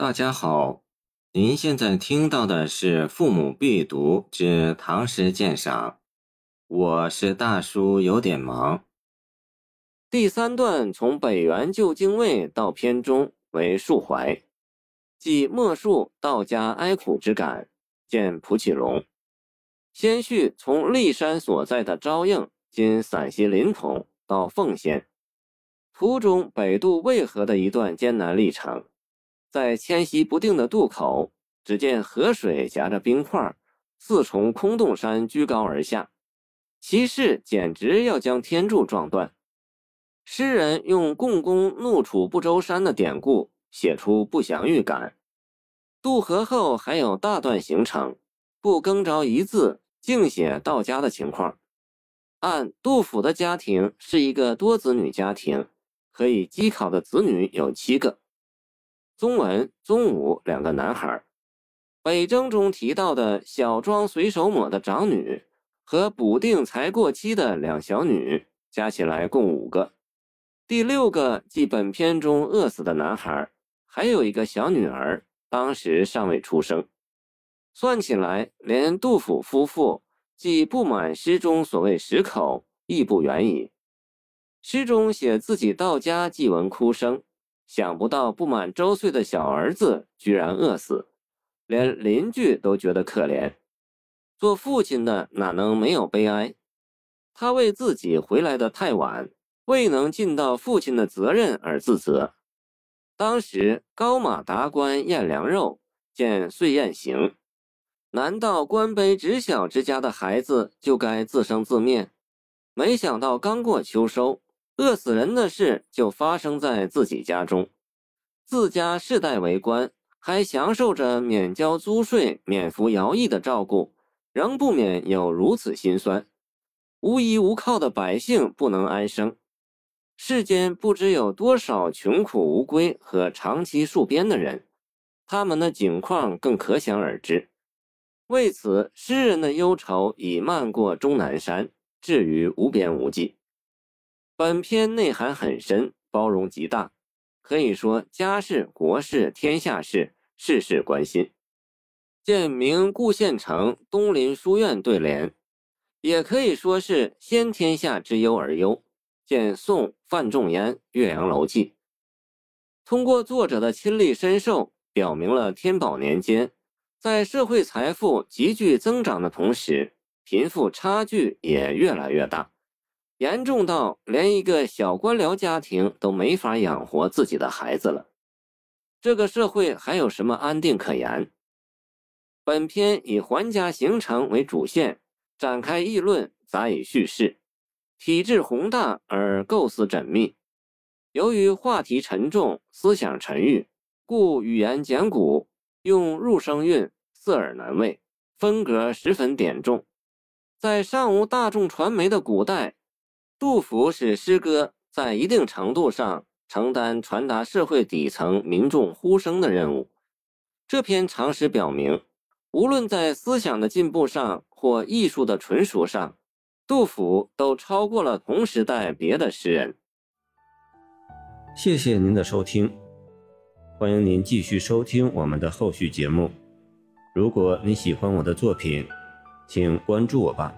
大家好，您现在听到的是《父母必读之唐诗鉴赏》，我是大叔，有点忙。第三段从北元旧京卫到篇中为述怀，即莫述道家哀苦之感。见蒲启龙。先叙从骊山所在的昭应（今陕西临潼）到凤仙，途中北渡渭河的一段艰难历程。在迁徙不定的渡口，只见河水夹着冰块，似从空洞山居高而下，其势简直要将天柱撞断。诗人用“共工怒触不周山”的典故，写出不祥预感。渡河后还有大段行程，不更着一字，净写到家的情况。按杜甫的家庭是一个多子女家庭，可以机考的子女有七个。宗文、宗武两个男孩，北征中提到的小庄随手抹的长女和补定才过期的两小女，加起来共五个。第六个即本片中饿死的男孩，还有一个小女儿，当时尚未出生。算起来，连杜甫夫妇既不满诗中所谓十口，亦不远矣。诗中写自己到家即闻哭声。想不到不满周岁的小儿子居然饿死，连邻居都觉得可怜。做父亲的哪能没有悲哀？他为自己回来的太晚，未能尽到父亲的责任而自责。当时高马达官宴良肉，见岁宴行，难道官卑职小之家的孩子就该自生自灭？没想到刚过秋收。饿死人的事就发生在自己家中，自家世代为官，还享受着免交租税、免服徭役的照顾，仍不免有如此心酸。无依无靠的百姓不能安生，世间不知有多少穷苦无归和长期戍边的人，他们的境况更可想而知。为此，诗人的忧愁已漫过终南山，至于无边无际。本篇内涵很深，包容极大，可以说家事、国事、天下事，事事关心。见明顾县城东林书院对联，也可以说是先天下之忧而忧。见宋范仲淹《岳阳楼记》，通过作者的亲历身受，表明了天宝年间，在社会财富急剧增长的同时，贫富差距也越来越大。严重到连一个小官僚家庭都没法养活自己的孩子了，这个社会还有什么安定可言？本篇以还家形成为主线，展开议论，杂以叙事，体制宏大而构思缜密。由于话题沉重，思想沉郁，故语言简古，用入声韵，色耳难味，风格十分典重。在尚无大众传媒的古代。杜甫使诗歌在一定程度上承担传达社会底层民众呼声的任务。这篇长诗表明，无论在思想的进步上或艺术的纯熟上，杜甫都超过了同时代别的诗人。谢谢您的收听，欢迎您继续收听我们的后续节目。如果你喜欢我的作品，请关注我吧。